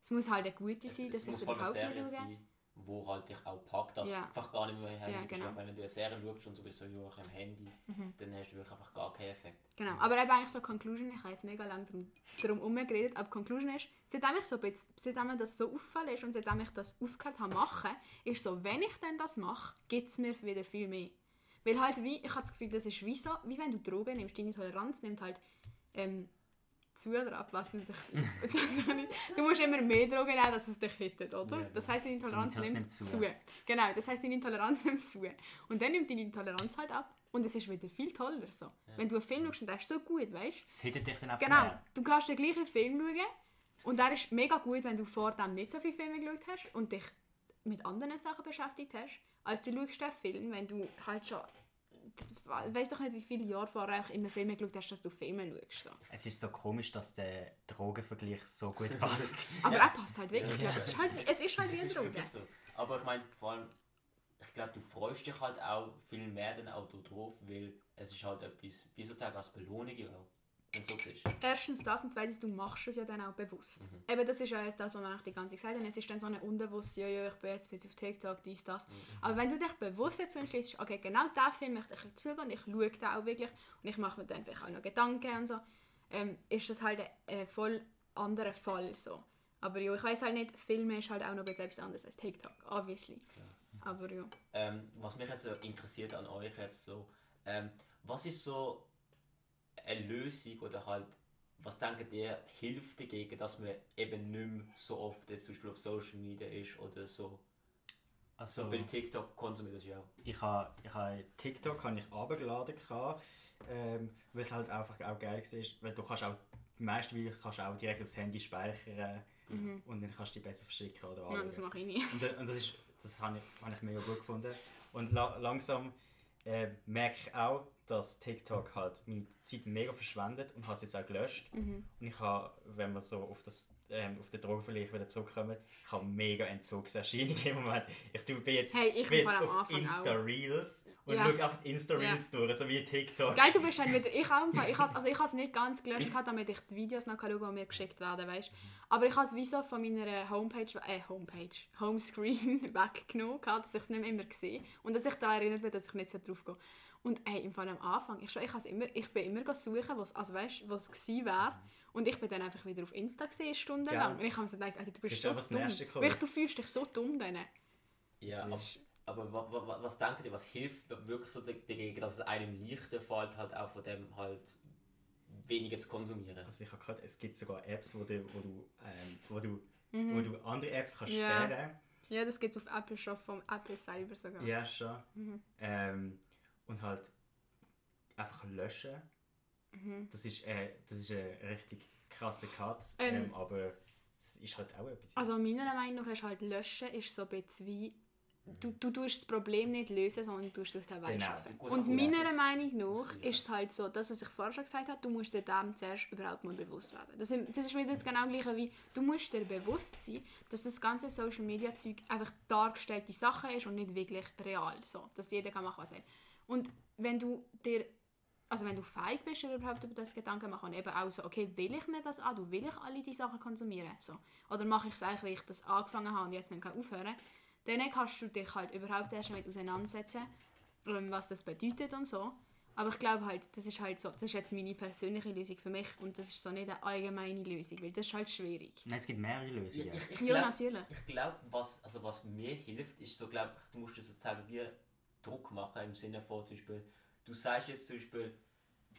es muss halt eine gute Es, sein, dass es ich muss es eine überhaupt nicht schaue. sein, wo halt dich auch packt, dass Ja. du einfach gar nicht mehr Handy Ja, genau. Ich Wenn du eine Serie schaust und du bist so ja, am Handy, Mhm. dann hast du wirklich einfach gar keinen Effekt. Genau, aber eben eigentlich so Conclusion, ich habe jetzt mega lange darum, darum herumgeredet, aber Conclusion ist, seitdem ich so bisschen, seitdem mir das so auffällt ist und seitdem ich das aufgehört habe machen, ist so, wenn ich dann das mache, gibt es mir wieder viel mehr. Weil halt wie, ich habe das Gefühl, das ist wie so, wie wenn du Drogen nimmst, deine Toleranz nimmt halt ähm, zu oder ab, was sich, du musst immer mehr Drogen nehmen, dass es dich hittet, oder? Ja, Das heisst, deine Toleranz Deine nimmt zu. zu. Genau, das heisst, deine Toleranz nimmt zu. Und dann nimmt deine Toleranz halt ab und es ist wieder viel toller so. Wenn du einen Film schaust und der ist so gut, weißt Es hittet dich dann einfach Genau, mehr. du kannst den gleichen Film schauen und der ist mega gut, wenn du vor dem nicht so viele Filme geschaut hast und dich mit anderen Sachen beschäftigt hast, als du schaust den Film, wenn du halt schon weiß doch nicht, wie viele Jahre vorher einfach immer Filme geschaut hast, dass du Filme schaust. So. Es ist so komisch, dass der Drogenvergleich so gut passt. Aber er passt halt wirklich. Ja. Es, ist halt, es ist halt wie ein ist Droge. wirklich so. Aber ich meine, vor allem, ich glaube, du freust dich halt auch viel mehr dann auch drauf, weil es ist halt etwas, wie sozusagen als Belohnung auch, ist. Erstens das und zweitens, du machst es ja dann auch bewusst. Eben, das ist ja jetzt das, was man auch die ganze Zeit gesagt haben. Es ist dann so eine unbewusste, ja, ja, ich bin jetzt bis auf TikTok, dies, das. Aber wenn du dich bewusst dazu entschließt, okay, genau diesen Film möchte ich zugehen und ich schaue den auch wirklich und ich mache mir dann vielleicht auch noch Gedanken und so, ähm, ist das halt ein, ein voll anderer Fall so. Aber ja, ich weiß halt nicht, Filme ist halt auch noch etwas anderes als TikTok, obviously. Aber ja. Ähm, was mich jetzt so interessiert an euch jetzt so, ähm, was ist so eine Lösung oder halt, was denkt ihr, hilft dagegen, dass man eben nicht mehr so oft jetzt zum Beispiel auf Social Media ist oder so? Also, Weil TikTok konsumiert das ja auch. ich habe ich ha TikTok habe ich runtergeladen, ähm, weil es halt einfach auch geil war, weil du kannst auch die meisten Videos kannst du auch direkt aufs Handy speichern und dann kannst du die besser verschicken oder ja, das mache ich nie. Und, da- und das, ist, das habe ich, habe ich mega gut gefunden. Und la langsam äh, merke ich auch, dass TikTok halt meine Zeit mega verschwendet und habe es jetzt auch gelöscht. Mhm. Und ich habe, wenn wir so auf, das, ähm, auf den Drogenvergleich wieder zurückkommen, ich habe mega Entzugserscheinungen im Moment. Ich tu- bin jetzt, Hey, ich bin jetzt auf. Insta-Reels und Ja. schaue einfach die Insta-Reels durch, so wie TikTok. Geil, du bist dann wieder. Ich Ich has, also ich habe es nicht ganz gelöscht, gehabt, damit ich die Videos noch schauen kann, die mir geschickt werden, weißt. Aber ich habe es wie so von meiner Homepage, äh, Homepage, Homescreen weggenommen, gehabt, dass ich es nicht mehr immer sehe und dass ich daran erinnert bin, dass ich nicht so drauf gehe. Und hey, im Fall am Anfang, ich, schon, ich, has immer, ich bin immer suchen, was, also weißt, was gewesen wäre. Und ich bin dann einfach wieder auf Insta gesehen, stundenlang. Gell. Und ich habe mir so gedacht, Alter, du bist Ist so das dumm. Wirklich, du fühlst dich so dumm dann. Ja, aber, Das aber wa, wa, wa- was denkt ihr, was hilft wirklich so dagegen, dass es einem leichter fällt, halt auch von dem halt weniger zu konsumieren? Also ich habe gerade, es gibt sogar Apps, wo du, wo du, ähm, wo du, Mhm. wo du andere Apps kannst Ja. sperren Ja, das gibt es auf Apple Shop vom Apple selber sogar. Ja, schon. Mhm. Ähm, und halt einfach löschen. Das, ist, äh, das ist ein richtig krasser Cut, Ähm. ähm, aber es ist halt auch etwas. Also meiner Meinung nach ist halt löschen ist so ein bisschen wie du, du tust das Problem nicht lösen, sondern du tust es Welt Genau. schaffen. Und meiner. Meinung nach ist es halt so, das was ich vorher schon gesagt habe, du musst dir dem zuerst überhaupt mal bewusst werden. Das, ist- das ist wieder das genau gleiche wie, du musst dir bewusst sein, dass das ganze Social Media Zeug einfach dargestellte Sache ist und nicht wirklich real. So, dass jeder kann machen, was er will. Und wenn du dir also wenn du feig bist, dir überhaupt über das Gedanken machen und eben auch so, okay, will ich mir das an, du will ich alle die Sachen konsumieren, so. Oder mache ich es eigentlich, weil ich das angefangen habe und jetzt nicht mehr aufhören kann, dann kannst du dich halt überhaupt erst damit auseinandersetzen, ähm, was das bedeutet und so. Aber ich glaube halt, das ist halt so, das ist jetzt meine persönliche Lösung für mich und das ist so nicht eine allgemeine Lösung, weil das ist halt schwierig. Nein, es gibt mehrere Lösungen. ich, ich Ja, glaub- natürlich. Ich glaube, was, also was mir hilft, ist so, glaub, du musst das sozusagen wie Druck machen im Sinne von zum Beispiel, du sagst jetzt zum Beispiel,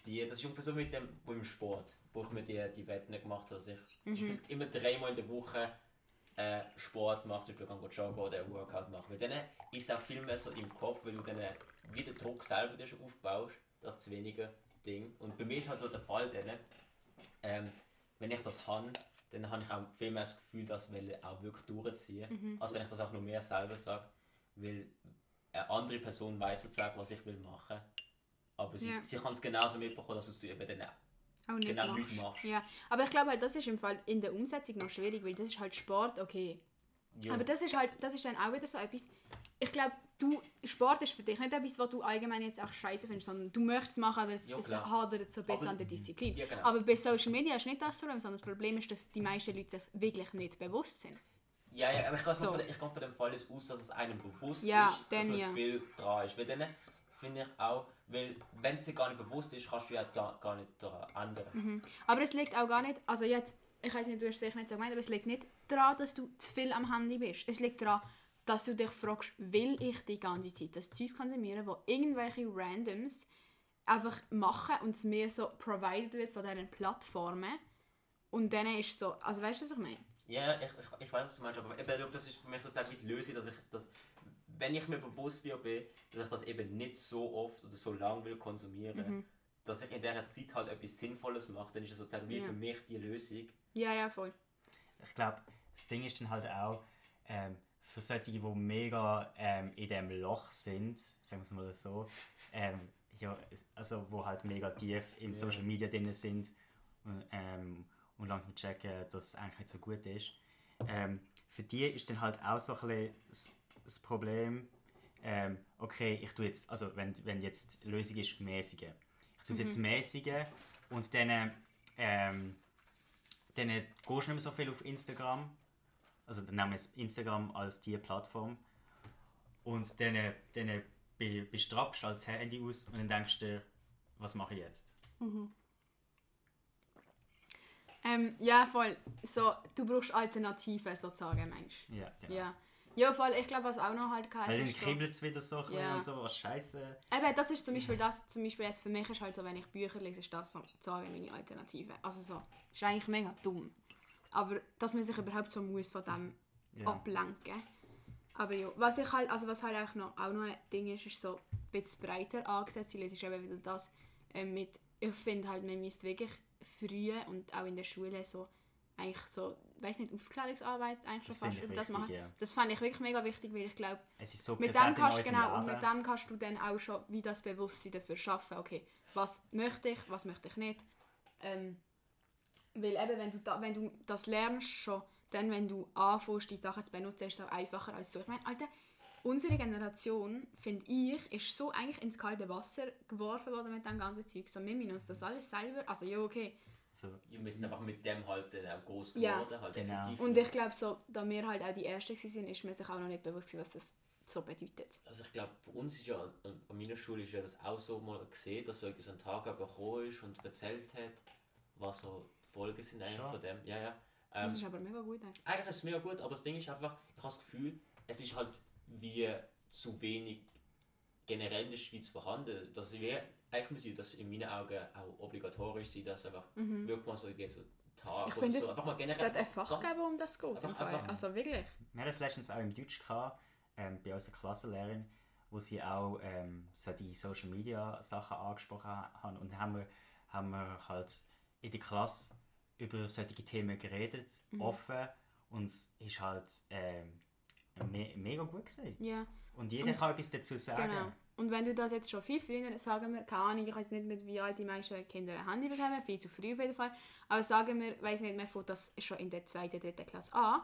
die, das ist ungefähr so mit dem wo im Sport, wo ich mir die, die Wetten gemacht habe, dass ich Beispiel immer dreimal in der Woche äh, Sport mache, zum Beispiel ich joggen oder ein Workout machen. Weil dann ist es auch viel mehr so im Kopf, weil du dann wieder Druck selber dir schon aufbaust, das zu weniger Ding. Und bei mir ist halt so der Fall, dann, ähm, wenn ich das habe, dann habe ich auch viel mehr das Gefühl, das will auch wirklich durchziehen, als wenn ich das auch nur mehr selber sage, weil eine andere Person weiß sozusagen, was ich will machen, aber sie, Ja. sie kann es genauso mitbekommen, dass du eben dann Auch nicht genau machst. nicht machst. Ja, aber ich glaube halt, das ist im Fall in der Umsetzung noch schwierig, weil das ist halt Sport, okay, Ja. Aber das ist halt, das ist dann auch wieder so etwas. Ich glaube, du Sport ist für dich nicht etwas, was du allgemein jetzt auch scheiße findest, sondern du möchtest es machen, weil es, Ja, es hadert so ein bisschen Aber- an der Disziplin. Ja, genau. Aber bei Social Media ist nicht das Problem, sondern das Problem ist, dass die meisten Leute sich wirklich nicht bewusst sind. Ja, ja, aber ich gehe So. von, ich gehe von dem Fall aus, dass es einem bewusst ist, dass man viel dran ist. Weil dann finde ich auch, weil wenn es dir gar nicht bewusst ist, kannst du ja da, gar nicht daran ändern. Mhm. Aber es liegt auch gar nicht, also jetzt, ich weiß nicht, du hast es sicher nicht so gemeint, aber es liegt nicht daran, dass du zu viel am Handy bist. Es liegt daran, dass du dich fragst, will ich die ganze Zeit das Zeug konsumieren, wo irgendwelche Randoms einfach machen und es mir so provided wird von diesen Plattformen. Und dann ist so, also weißt du, was ich meine? Ja, ich, ich, ich weiß, was du meinst, aber eben, schau, das ist für mich sozusagen die Lösung, dass ich, dass, wenn ich mir bewusst bin, dass ich das eben nicht so oft oder so lange will konsumieren, Mhm. dass ich in dieser Zeit halt etwas Sinnvolles mache, dann ist das sozusagen wie Ja. für mich die Lösung. Ja, ja, voll. Ich glaube, das Ding ist dann halt auch, ähm, für solche, die mega ähm, in dem Loch sind, sagen wir es mal so, ähm, ja, also wo halt mega tief in Ja. Social Media drin sind und, ähm, und langsam checken, dass es eigentlich nicht so gut ist. Ähm, für die ist dann halt auch so ein bisschen das, Problem, ähm, okay, ich tue jetzt, also wenn, wenn jetzt die Lösung ist, mäßigen. Ich tue es jetzt mäßigen und dann, ähm, dann gehst du nicht mehr so viel auf Instagram. Also dann nehmen wir jetzt Instagram als die Plattform. Und dann, dann be- bestrappst du als Handy aus und dann denkst du dir, was mache ich jetzt? Ähm, ja, voll. So, du brauchst Alternativen sozusagen, Mensch. Ja, genau. Ja. Ja, voll. Ich glaube, was auch noch halt geil Weil dann ist. So, kribbelt es wieder so ein bisschen Ja. und so, was scheiße. eben, das ist zum Beispiel das, zum Beispiel jetzt für mich ist halt so, wenn ich Bücher lese, ist das sozusagen meine Alternative. Also so, das ist eigentlich mega dumm. Aber dass man sich überhaupt so muss von dem Ja. ablenken. Aber ja, was ich halt, also was halt auch noch, auch noch ein Ding ist, ist so ein bisschen breiter angesetzt. Ich lese ist eben wieder das äh, mit, ich finde halt, man müsste wirklich früh und auch in der Schule so eigentlich so, weiß nicht, Aufklärungsarbeit eigentlich Das schon fast über das wichtig, machen. ja. Das fand ich wirklich mega wichtig, weil ich glaube, so mit dem kannst genau und mit dem kannst du dann auch schon wie das Bewusstsein dafür schaffen. Okay, was möchte ich, was möchte ich nicht. Ähm, weil eben, wenn du, da, wenn du das lernst schon, dann wenn du anfängst, die Sachen zu benutzen, ist es auch einfacher als so. Ich meine, Alter, unsere Generation, finde ich, ist so eigentlich ins kalte Wasser geworfen worden mit dem ganzen Zeug. So, wir müssen uns das alles selber, also ja, okay. So, Wir müssen einfach mit dem halt dann auch groß Ja. geworden, halt Genau. effektiv. Und ich glaube, so, da wir halt auch die Ersten waren, ist mir sich auch noch nicht bewusst was das so bedeutet. Also ich glaube, bei uns ist ja, an, an meiner Schule ist ja das auch so mal gesehen, dass so ein Tag gekommen ist und erzählt hat, was so die Folgen sind eigentlich Schon. von dem. Ja, ja. Das Ähm, ist aber mega gut. Eigentlich. eigentlich ist es mega gut, aber das Ding ist einfach, ich habe das Gefühl, es ist halt wie zu wenig generell in der Schweiz vorhanden. Das wäre, eigentlich müsste das in meinen Augen auch obligatorisch sein, dass einfach wirklich mal so, irgendwie so Tag Mhm. Ich oder finde, so, es, einfach mal es generell sollte ein Fach geben, um das geht. Einfach- Fall. einfach- Also wirklich. Wir hatten es letztens auch im Deutsch gehabt, ähm, bei unserer Klassenlehrerin, wo sie auch ähm, so die Social Media Sachen angesprochen ha- haben. Und dann haben wir, haben wir halt in der Klasse über solche Themen geredet, Mhm. offen. Und es ist halt ähm, me mega gut gewesen. Ja, Und jeder kann etwas dazu sagen. genau. Und wenn du das jetzt schon viel früher, sagen wir, keine Ahnung, ich weiß nicht, mit wie alt die meisten Kinder ein Handy bekommen, viel zu früh auf jeden Fall, aber sagen wir, weiß nicht, man fängt das schon in der zweiten, dritten Klasse an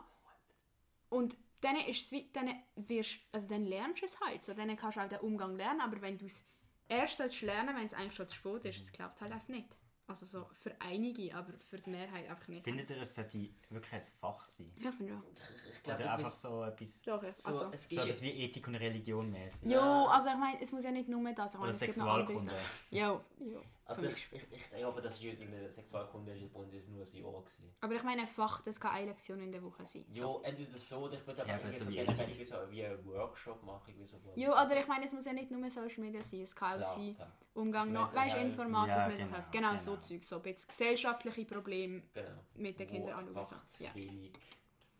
und dann ist es dann wirst, also dann lernst du es halt, so, dann kannst du auch den Umgang lernen, aber wenn du es erst lernen, wenn es eigentlich schon zu spät ist, es klappt halt einfach nicht. Also so für einige, aber für die Mehrheit einfach nicht. Findet ihr, es sollte wirklich ein Fach sein? Ja, finde ich auch. Ich glaube, Oder einfach so etwas, so Doch, so, also. es etwas ist wie Ethik und Religion mäßig? Jo, also ich meine, es muss ja nicht nur das sein. Oder Sexualkunde? Jo, jo. Also ich, ich, ich, ich hoffe, dass ich in der Sexualkunde ist bei uns ist nur ein Jahr gewesen. Aber ich meine, ein Fach, das kann eine Lektion in der Woche sein. Ja, entweder so, oder ich würde Ja, aber aber irgendwie so so irgendwie so wie einen Workshop machen. Irgendwie so, Ja, oder ich meine, es muss ja nicht nur Social Media sein, es kann auch Klar, sein, klar. Umgang noch, weißt du. Informatik, Ja, genau, Health, genau, so genau. Zeug, so ein bisschen gesellschaftliche Probleme Genau. mit den Kindern anschauen. So. Ja. wenig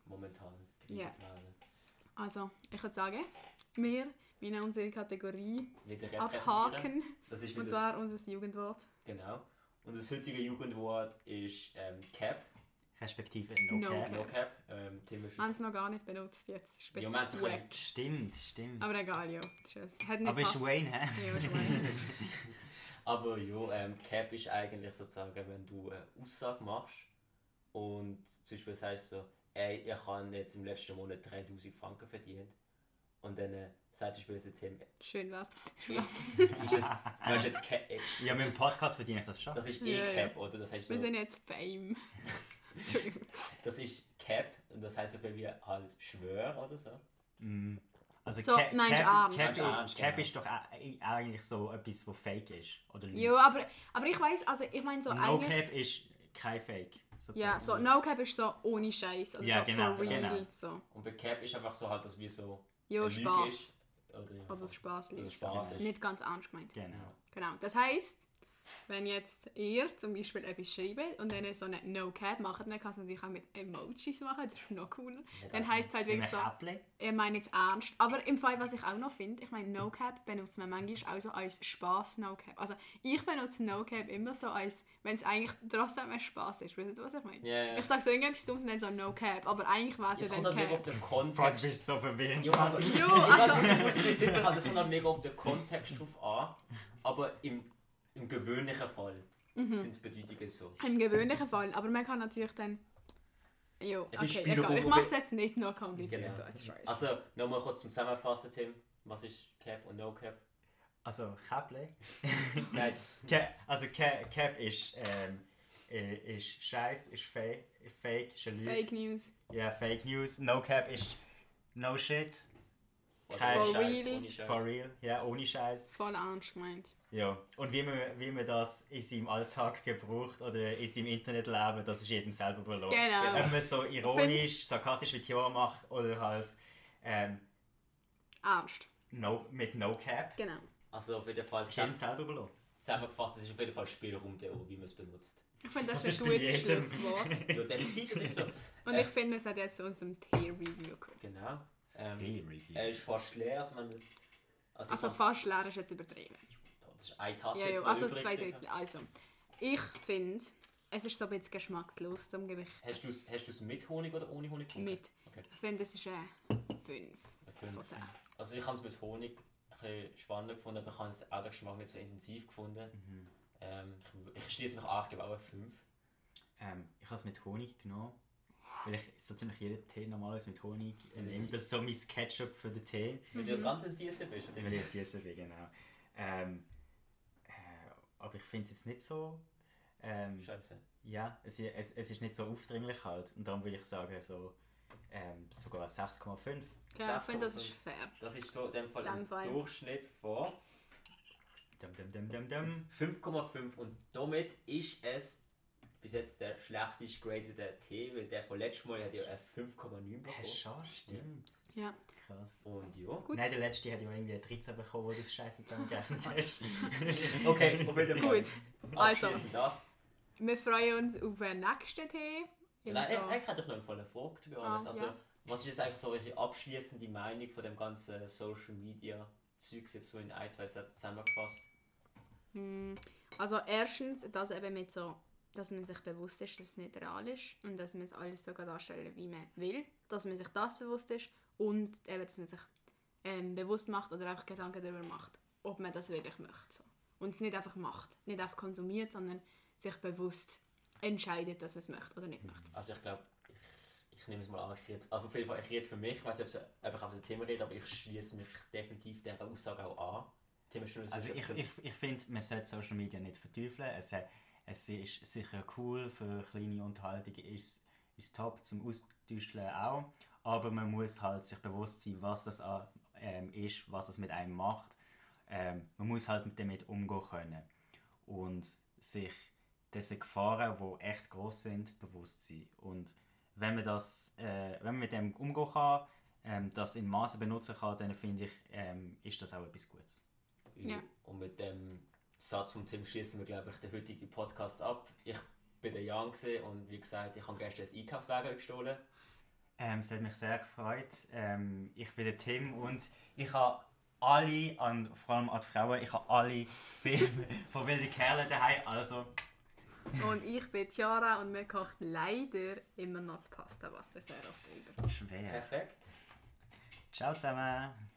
momentan Ja. Also, ich würde sagen, wir wollen unsere Kategorie Wieder abhaken, Das ist und zwar unser Jugendwort. Genau. Und das heutige Jugendwort ist ähm, Cap, Respektive No No Cap. No Cap. Ähm, Wir haben es noch gar nicht benutzt jetzt, ein Ja, wir haben es wack. Stimmt, stimmt. Aber egal, ja. Ist- hat nicht Aber ist. Wayne, hä? Ja, ist Wayne. Aber ja, ähm, Cap ist eigentlich sozusagen, wenn du eine Aussage machst und zum Beispiel sagst so, ey, ich habe jetzt im letzten Monat 3000 Franken verdient. Und dann äh, sagt zum Beispiel der Tim, Schön wär's. ist es, du jetzt Cap, äh, Ja, mit dem Podcast verdiene ich das schon. das ist eh. Cap, oder? Das heißt Wir so, sind jetzt Fame. Entschuldigung. das ist Cap und das heißt so viel wie halt Schwör oder so. Mm. Also So, Cap, du Cap, ernst? Cap, ernst, Cap genau. ist doch eigentlich so etwas, was fake ist. Oder. Ja, aber, aber ich weiß, also ich meine so no eigentlich... Cap ist kein Fake. Sozusagen. Ja, so No Cap ist so ohne Scheiß Ja, so genau, for real. genau. So. Und bei Cap ist einfach so halt, dass wir so Ja, Spaß. Oder, ja, Also Spaß Also. Spaß ist. Nicht ganz ernst gemeint. Genau. Genau. Das heisst, wenn jetzt ihr zum Beispiel etwas schreibt und dann so eine No-Cap macht, dann kann es natürlich auch mit Emojis machen, das ist noch cooler. Dann heisst es halt wirklich so, ich meine jetzt ernst. Aber im Fall, was ich auch noch finde, ich meine, No-Cap benutzt man manchmal auch so als Spaß No-Cap. Also ich benutze No-Cap immer so als, wenn es eigentlich trotzdem ein Spaß ist. Weißt du, was ich meine? Ja, ja. Ich sage so irgendetwas Dummes und dann so No-Cap, aber eigentlich war es Es ja kommt dann halt mega auf Cap. den Boah, du Kontext. bist so verwirrend. Ja, aber, Jo, Ich also- muss ich nicht haben, das kommt halt mega auf den Kontext drauf an. Aber im, im gewöhnlichen Fall Mhm. sind die Bedeutungen so. Im gewöhnlichen Fall, aber man kann natürlich dann... Jo, Es ist okay, egal. Ich mache es jetzt nicht noch komplizierter Genau. als. Also, nochmal kurz zum Zusammenfassen, Tim. Was ist Cap und No Cap? Also, Käppli. Nein, Ca- also, Ca- Cap ist, ähm, äh, ist Scheiß, ist Fake, Fake, ist eine Lüge. Fake News. Ja, Fake News. No Cap ist No Shit, Kein For Scheiß, real. ohne Scheiß. for real. Ja, ohne Scheiß. Voll ernst gemeint. Ja. Und wie man, wie man das in seinem Alltag gebraucht oder in seinem Internetleben, das ist jedem selber überlassen. Genau. Ob man es so ironisch, sarkastisch wie Tiora macht oder halt ähm, Ernst. no, mit No Cap, Genau. Also, auf jeden Fall ist jedem selber überlassen. zusammengefasst, es ist auf jeden Fall Spielraum, der, wie man es benutzt. Ich finde, das, Das ist ein gutes. Schlusswort. Ja, definitiv, das ist so. Und Äh. ich finde, wir sollten jetzt zu unserem Tier-Review kommen. Genau. Ähm, Review. er ist fast leer, also man ist... Also, Also fast leer ist jetzt übertrieben. Das ist eine Tasse Ja, ja, also übrig zwei. Drittel. Also, ich finde, es ist so ein bisschen geschmackslos, darum gebe ich Hast du es hast mit Honig oder ohne Honig gefunden? mit. Okay. Ich finde, es ist ein 5 Fünf. von 10. Also ich habe es mit Honig ein spannender gefunden, aber ich habe es auch den Geschmack nicht so intensiv gefunden. Mhm. Ähm, ich ich schließe mich an, ich gebe auch eine 5. Ähm, ich habe es mit Honig genommen, weil ich so ziemlich jeden Tee normalerweise mit Honig nehme. das- ist so mein Ketchup für den Tee. Weil du ganz ein Süßer bist. Weil ich es süßer bin, genau. Ähm, äh, aber ich finde es jetzt nicht so... Ähm, Scheiße. ja, es, es, es ist nicht so aufdringlich halt. Und darum würde ich sagen, so ähm, sogar 6,5. Ja, ich finde, das Sechs ist fair. Das ist so in dem Fall dem ein. Durchschnitt von Dum, dum, dum, dum, dum. 5,5 und damit ist es bis jetzt der schlechtest gradete Tee, weil der von letztes Mal hat ja eine 5,9 Hä, bekommen. schon, stimmt. Ja, Krass. Und ja. gut. Nein, der letzte hat ja irgendwie eine 13 bekommen, wo du das Scheiße zusammengerechnet hast. Okay, auf jeden Fall. Gut. Also. Das. Wir freuen uns auf den nächsten Tee. In Nein, so- ich, ich hätte dich noch eine volle Frage, to be honest. Ah, also, ja. was ist jetzt eigentlich so eure abschließende Meinung von dem ganzen Social Media Zeugs jetzt so in ein, zwei Sätzen zusammengefasst? Hm, Also erstens, dass eben mit so, dass man sich bewusst ist, dass es nicht real ist und dass man es alles so darstellen wie man will, dass man sich das bewusst ist und eben, dass man sich ähm, bewusst macht oder auch Gedanken darüber macht, ob man das wirklich möchte. So. Und es nicht einfach macht, nicht einfach konsumiert, sondern sich bewusst entscheidet, dass man es möchte oder nicht möchte. Also ich glaube, ich, ich nehme es mal an, ich rede, also auf jeden Fall, ich rede für mich, ich weiß nicht, ob ich einfach auf das Thema rede, aber ich schließe mich definitiv dieser Aussage auch an. Also ich, ich, ich finde, man sollte Social Media nicht verteufeln. Es, es ist sicher cool, für kleine Unterhaltung ist es top, zum Austauschen auch. Aber man muss halt sich bewusst sein, was das an- ähm, ist, was es mit einem macht. Ähm, man muss halt damit umgehen können. Und sich diesen Gefahren, die echt groß sind, bewusst sein. Und wenn man, das, äh, wenn man mit dem umgehen kann, ähm, das in Maßen benutzen kann, dann finde ich, ähm, ist das auch etwas Gutes. Ja. Und mit dem Satz vom Tim schließen wir, glaube ich, den heutigen Podcast ab. Ich bin der Jan und wie gesagt, ich habe gestern ein Einkaufswagen gestohlen. Ähm, es hat mich sehr gefreut. Ähm, ich bin der Tim und ich habe alle, an, vor allem an die Frauen, ich habe alle Filme von wilden Kerlen daheim. Also, Und ich bin Chiara und mir kocht leider immer noch das Pasta-Wasser sehr oft über. schwer. Perfekt. Ciao zusammen.